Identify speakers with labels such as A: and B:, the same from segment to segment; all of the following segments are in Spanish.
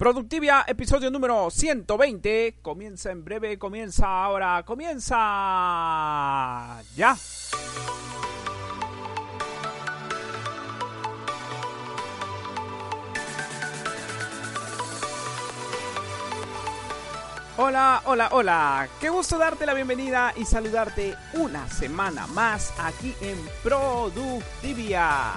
A: Productivia, episodio número 120. Comienza en breve, comienza ahora, comienza ya. Hola, hola, hola. Qué gusto darte la bienvenida y saludarte una semana más aquí en Productivia.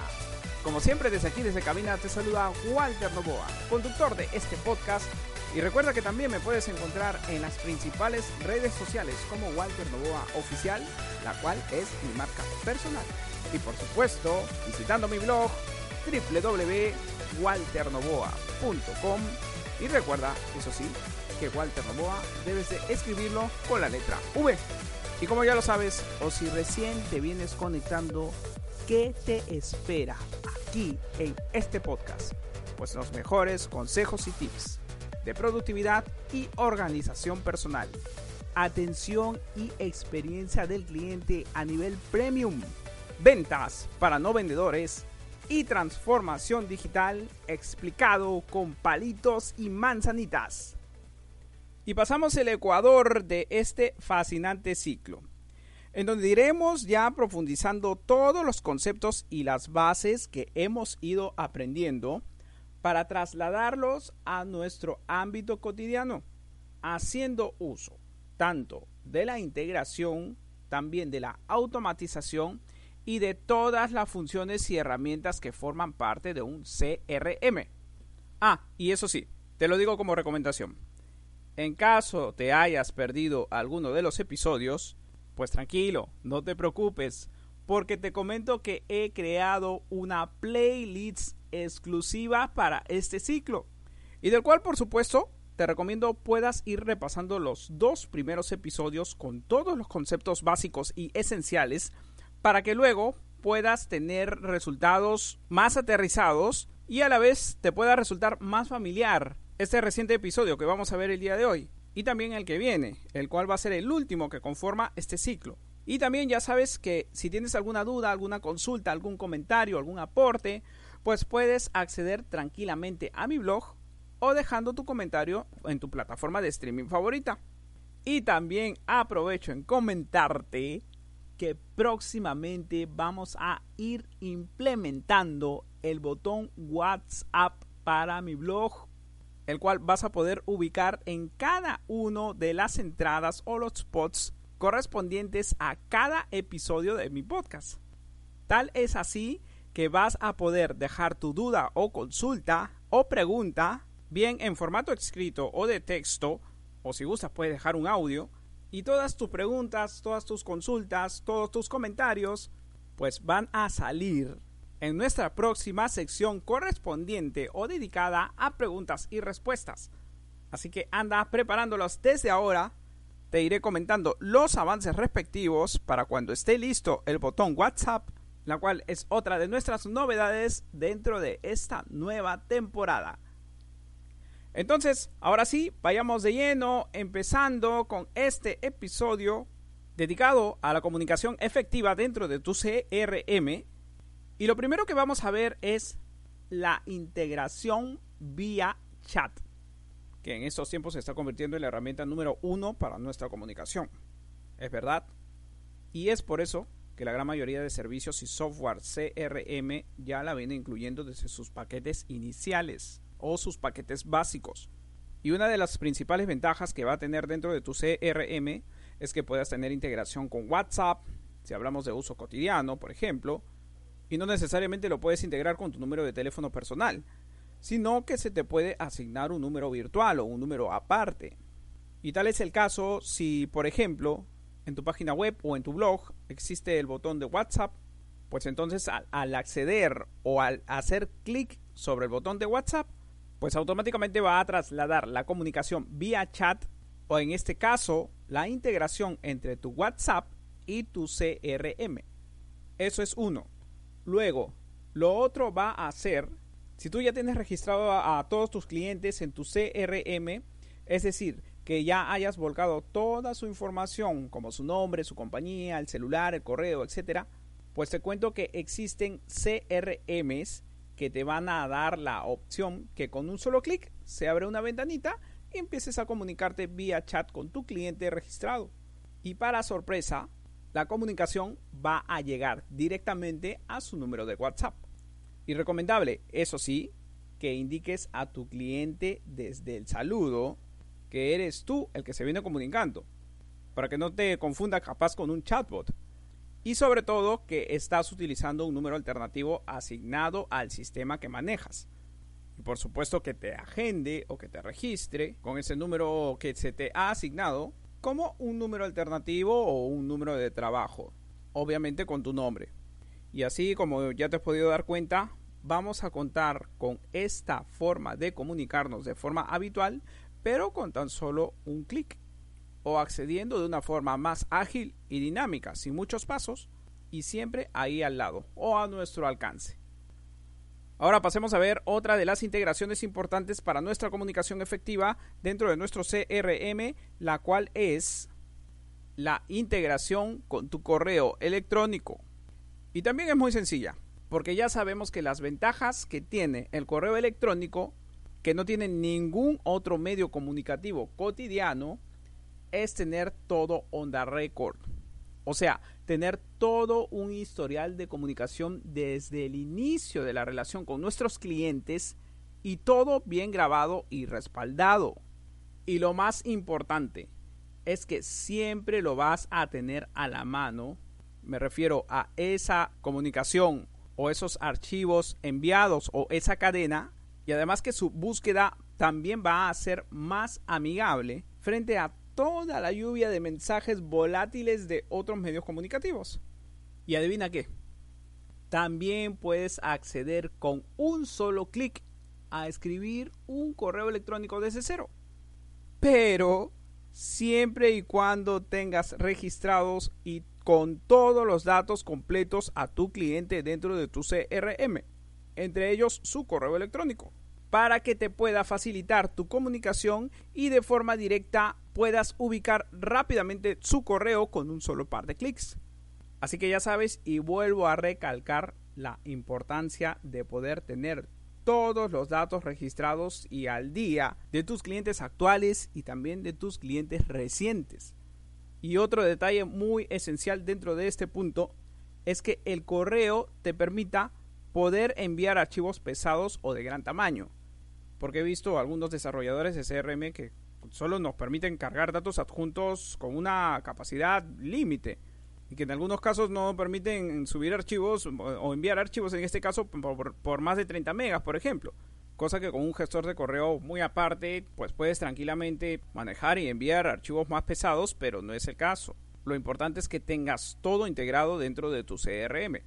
A: Como siempre, desde aquí, desde cabina, te saluda Walter Novoa, conductor de este podcast. Y recuerda que también me puedes encontrar en las principales redes sociales como Walter Novoa Oficial, la cual es mi marca personal. Y por supuesto, visitando mi blog www.walternovoa.com. Y recuerda, eso sí, que Walter Novoa debes de escribirlo con la letra V. Y como ya lo sabes, o si recién te vienes conectando, ¿qué te espera aquí en este podcast? Pues los mejores consejos y tips de productividad y organización personal, atención y experiencia del cliente a nivel premium, ventas para no vendedores y transformación digital explicado con palitos y manzanitas. Y pasamos el ecuador de este fascinante ciclo en donde iremos ya profundizando todos los conceptos y las bases que hemos ido aprendiendo para trasladarlos a nuestro ámbito cotidiano, haciendo uso tanto de la integración, también de la automatización y de todas las funciones y herramientas que forman parte de un CRM. Ah, y eso sí, te lo digo como recomendación. En caso te hayas perdido alguno de los episodios, pues tranquilo, no te preocupes, porque te comento que he creado una playlist exclusiva para este ciclo, y del cual por supuesto te recomiendo puedas ir repasando los dos primeros episodios con todos los conceptos básicos y esenciales para que luego puedas tener resultados más aterrizados y a la vez te pueda resultar más familiar este reciente episodio que vamos a ver el día de hoy y también el que viene, el cual va a ser el último que conforma este ciclo. Y también ya sabes que si tienes alguna duda, alguna consulta, algún comentario, algún aporte, pues puedes acceder tranquilamente a mi blog o dejando tu comentario en tu plataforma de streaming favorita. Y también aprovecho en comentarte que próximamente vamos a ir implementando el botón WhatsApp para mi blog el cual vas a poder ubicar en cada uno de las entradas o los spots correspondientes a cada episodio de mi podcast. Tal es así que vas a poder dejar tu duda o consulta o pregunta, bien en formato escrito o de texto, o si gustas puedes dejar un audio, y todas tus preguntas, todas tus consultas, todos tus comentarios, pues van a salir en nuestra próxima sección correspondiente o dedicada a preguntas y respuestas. Así que anda preparándolos desde ahora. Te iré comentando los avances respectivos para cuando esté listo el botón WhatsApp, la cual es otra de nuestras novedades dentro de esta nueva temporada. Entonces, ahora sí, vayamos de lleno, empezando con este episodio dedicado a la comunicación efectiva dentro de tu CRM y lo primero que vamos a ver es la integración vía chat, que en estos tiempos se está convirtiendo en la herramienta número uno para nuestra comunicación. Es verdad. Y es por eso que la gran mayoría de servicios y software CRM ya la viene incluyendo desde sus paquetes iniciales o sus paquetes básicos. Y una de las principales ventajas que va a tener dentro de tu CRM es que puedas tener integración con WhatsApp, si hablamos de uso cotidiano, por ejemplo, y no necesariamente lo puedes integrar con tu número de teléfono personal, sino que se te puede asignar un número virtual o un número aparte. Y tal es el caso si, por ejemplo, en tu página web o en tu blog existe el botón de WhatsApp, pues entonces al, acceder o al hacer clic sobre el botón de WhatsApp, pues automáticamente va a trasladar la comunicación vía chat o en este caso la integración entre tu WhatsApp y tu CRM. Eso es uno. Luego, lo otro va a ser, si tú ya tienes registrado a, todos tus clientes en tu CRM, es decir, que ya hayas volcado toda su información, como su nombre, su compañía, el celular, el correo, etcétera, pues te cuento que existen CRMs que te van a dar la opción que con un solo clic se abre una ventanita y empieces a comunicarte vía chat con tu cliente registrado. Y para sorpresa, la comunicación va a llegar directamente a su número de WhatsApp. Y recomendable, eso sí, que indiques a tu cliente desde el saludo que eres tú el que se viene comunicando, para que no te confunda capaz con un chatbot. Y sobre todo que estás utilizando un número alternativo asignado al sistema que manejas. Y por supuesto que te agende o que te registre con ese número que se te ha asignado como un número alternativo o un número de trabajo, obviamente con tu nombre. Y así como ya te has podido dar cuenta, vamos a contar con esta forma de comunicarnos de forma habitual, pero con tan solo un clic o accediendo de una forma más ágil y dinámica, sin muchos pasos y siempre ahí al lado o a nuestro alcance. Ahora pasemos a ver otra de las integraciones importantes para nuestra comunicación efectiva dentro de nuestro CRM, la cual es la integración con tu correo electrónico. Y también es muy sencilla, porque ya sabemos que las ventajas que tiene el correo electrónico, que no tiene ningún otro medio comunicativo cotidiano, es tener todo on the record. O sea, tener todo un historial de comunicación desde el inicio de la relación con nuestros clientes y todo bien grabado y respaldado. Y lo más importante es que siempre lo vas a tener a la mano. Me refiero a esa comunicación o esos archivos enviados o esa cadena. Y además que su búsqueda también va a ser más amigable frente a toda la lluvia de mensajes volátiles de otros medios comunicativos. Y adivina qué, también puedes acceder con un solo clic a escribir un correo electrónico desde cero. Pero siempre y cuando tengas registrados y con todos los datos completos a tu cliente dentro de tu CRM, entre ellos su correo electrónico para que te pueda facilitar tu comunicación y de forma directa puedas ubicar rápidamente su correo con un solo par de clics. Así que ya sabes y vuelvo a recalcar la importancia de poder tener todos los datos registrados y al día de tus clientes actuales y también de tus clientes recientes. Y otro detalle muy esencial dentro de este punto es que el correo te permita poder enviar archivos pesados o de gran tamaño porque he visto algunos desarrolladores de CRM que solo nos permiten cargar datos adjuntos con una capacidad límite y que en algunos casos no permiten subir archivos o enviar archivos, en este caso por, más de 30 megas, por ejemplo. Cosa que con un gestor de correo muy aparte, pues puedes tranquilamente manejar y enviar archivos más pesados, pero no es el caso. Lo importante es que tengas todo integrado dentro de tu CRM.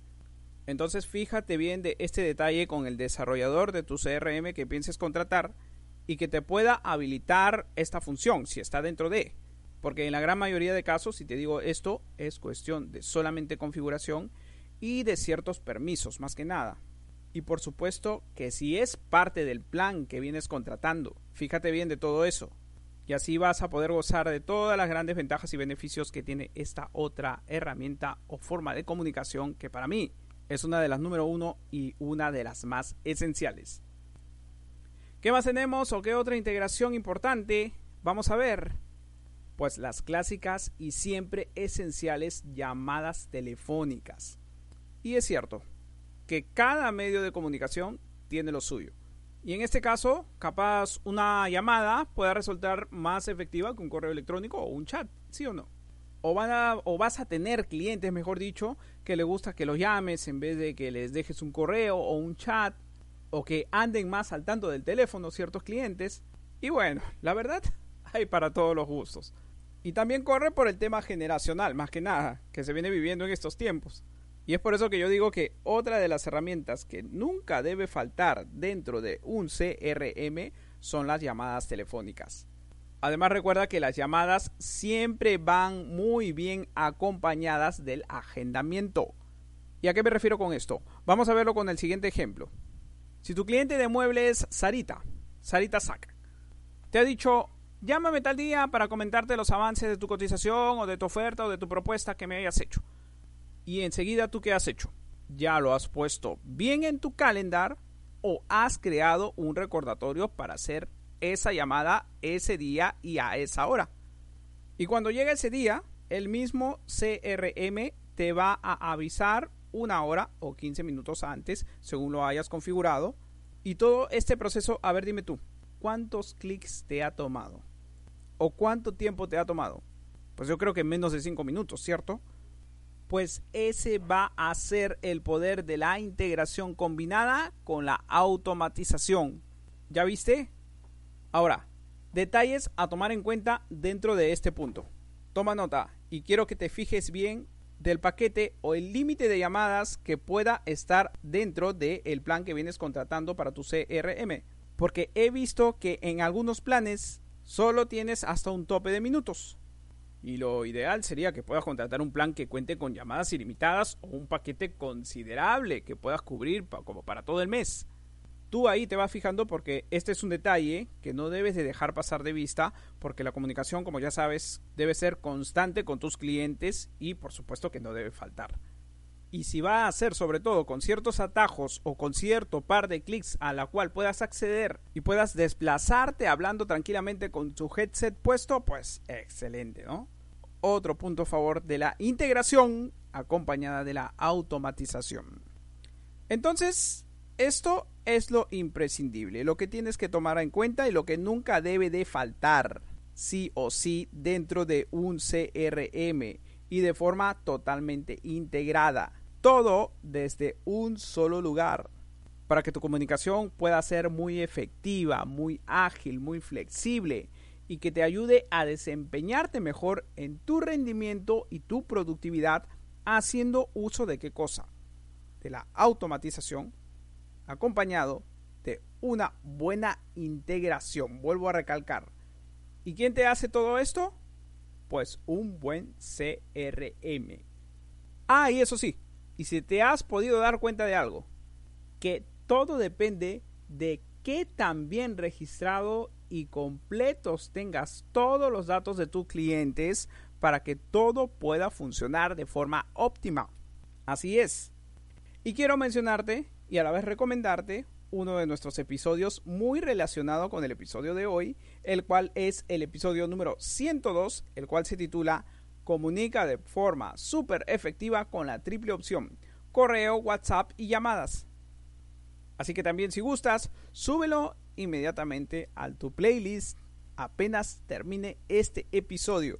A: Entonces fíjate bien de este detalle con el desarrollador de tu CRM que pienses contratar y que te pueda habilitar esta función si está dentro de. Porque en la gran mayoría de casos, si te digo esto, es cuestión de solamente configuración y de ciertos permisos, más que nada. Y por supuesto que si es parte del plan que vienes contratando, fíjate bien de todo eso. Y así vas a poder gozar de todas las grandes ventajas y beneficios que tiene esta otra herramienta o forma de comunicación que para mí es una de las número uno y una de las más esenciales. ¿Qué más tenemos o qué otra integración importante? Vamos a ver. Pues las clásicas y siempre esenciales llamadas telefónicas. Y es cierto que cada medio de comunicación tiene lo suyo. Y en este caso, capaz una llamada pueda resultar más efectiva que un correo electrónico o un chat, ¿sí o no? O, vas a tener clientes, mejor dicho, que le gusta que los llames en vez de que les dejes un correo o un chat o que anden más al tanto del teléfono ciertos clientes. Y bueno, la verdad, hay para todos los gustos. Y también corre por el tema generacional, más que nada, que se viene viviendo en estos tiempos. Y es por eso que yo digo que otra de las herramientas que nunca debe faltar dentro de un CRM son las llamadas telefónicas. Además recuerda que las llamadas siempre van muy bien acompañadas del agendamiento. ¿Y a qué me refiero con esto? Vamos a verlo con el siguiente ejemplo. Si tu cliente de muebles es Sarita, Sarita Saca, te ha dicho, llámame tal día para comentarte los avances de tu cotización o de tu oferta o de tu propuesta que me hayas hecho. Y enseguida tú qué has hecho? Ya lo has puesto bien en tu calendar o has creado un recordatorio para hacer esa llamada ese día y a esa hora. Y cuando llega ese día, el mismo CRM te va a avisar una hora o 15 minutos antes, según lo hayas configurado. Y todo este proceso, a ver, dime tú, ¿cuántos clics te ha tomado? ¿O cuánto tiempo te ha tomado? Pues yo creo que menos de 5 minutos, ¿cierto? Pues ese va a ser el poder de la integración combinada con la automatización. ¿Ya viste? Ahora, detalles a tomar en cuenta dentro de este punto. Toma nota y quiero que te fijes bien del paquete o el límite de llamadas que pueda estar dentro del plan que vienes contratando para tu CRM. Porque he visto que en algunos planes solo tienes hasta un tope de minutos. Y lo ideal sería que puedas contratar un plan que cuente con llamadas ilimitadas o un paquete considerable que puedas cubrir como para todo el mes. Tú ahí te vas fijando porque este es un detalle que no debes de dejar pasar de vista porque la comunicación, como ya sabes, debe ser constante con tus clientes y por supuesto que no debe faltar. Y si va a ser sobre todo con ciertos atajos o con cierto par de clics a la cual puedas acceder y puedas desplazarte hablando tranquilamente con tu headset puesto, pues excelente, ¿no? Otro punto a favor de la integración acompañada de la automatización. Entonces, esto es lo imprescindible, lo que tienes que tomar en cuenta y lo que nunca debe de faltar, sí o sí, dentro de un CRM y de forma totalmente integrada. Todo desde un solo lugar para que tu comunicación pueda ser muy efectiva, muy ágil, muy flexible y que te ayude a desempeñarte mejor en tu rendimiento y tu productividad haciendo uso de qué cosa? De la automatización acompañado de una buena integración. Vuelvo a recalcar. ¿Y quién te hace todo esto? Pues un buen CRM. Ah, y eso sí, y si te has podido dar cuenta de algo, que todo depende de qué tan bien registrado y completos tengas todos los datos de tus clientes para que todo pueda funcionar de forma óptima. Así es. Y quiero mencionarte y a la vez recomendarte uno de nuestros episodios muy relacionado con el episodio de hoy, el cual es el episodio número 102, el cual se titula Comunica de forma súper efectiva con la triple opción, correo, WhatsApp y llamadas. Así que también si gustas, súbelo inmediatamente a tu playlist apenas termine este episodio.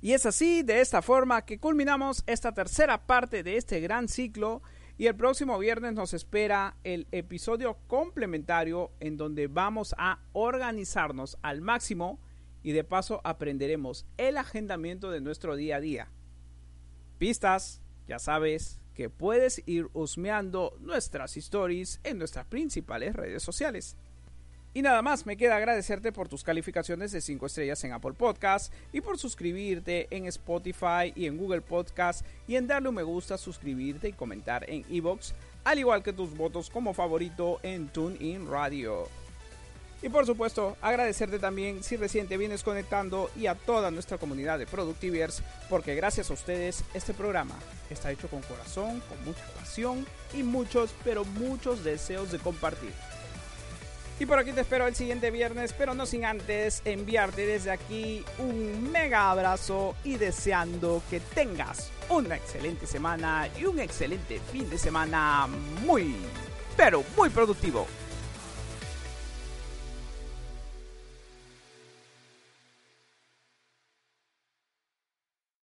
A: Y es así, de esta forma, que culminamos esta tercera parte de este gran ciclo y el próximo viernes nos espera el episodio complementario en donde vamos a organizarnos al máximo y de paso aprenderemos el agendamiento de nuestro día a día. Pistas, ya sabes que puedes ir husmeando nuestras stories en nuestras principales redes sociales. Y nada más, me queda agradecerte por tus calificaciones de 5 estrellas en Apple Podcast y por suscribirte en Spotify y en Google Podcast y en darle un me gusta, suscribirte y comentar en Evox, al igual que tus votos como favorito en TuneIn Radio. Y por supuesto, agradecerte también si recién te vienes conectando y a toda nuestra comunidad de Productivers, porque gracias a ustedes este programa está hecho con corazón, con mucha pasión y muchos, pero muchos deseos de compartir. Y por aquí te espero el siguiente viernes, pero no sin antes enviarte desde aquí un mega abrazo y deseando que tengas una excelente semana y un excelente fin de semana muy, pero muy productivo.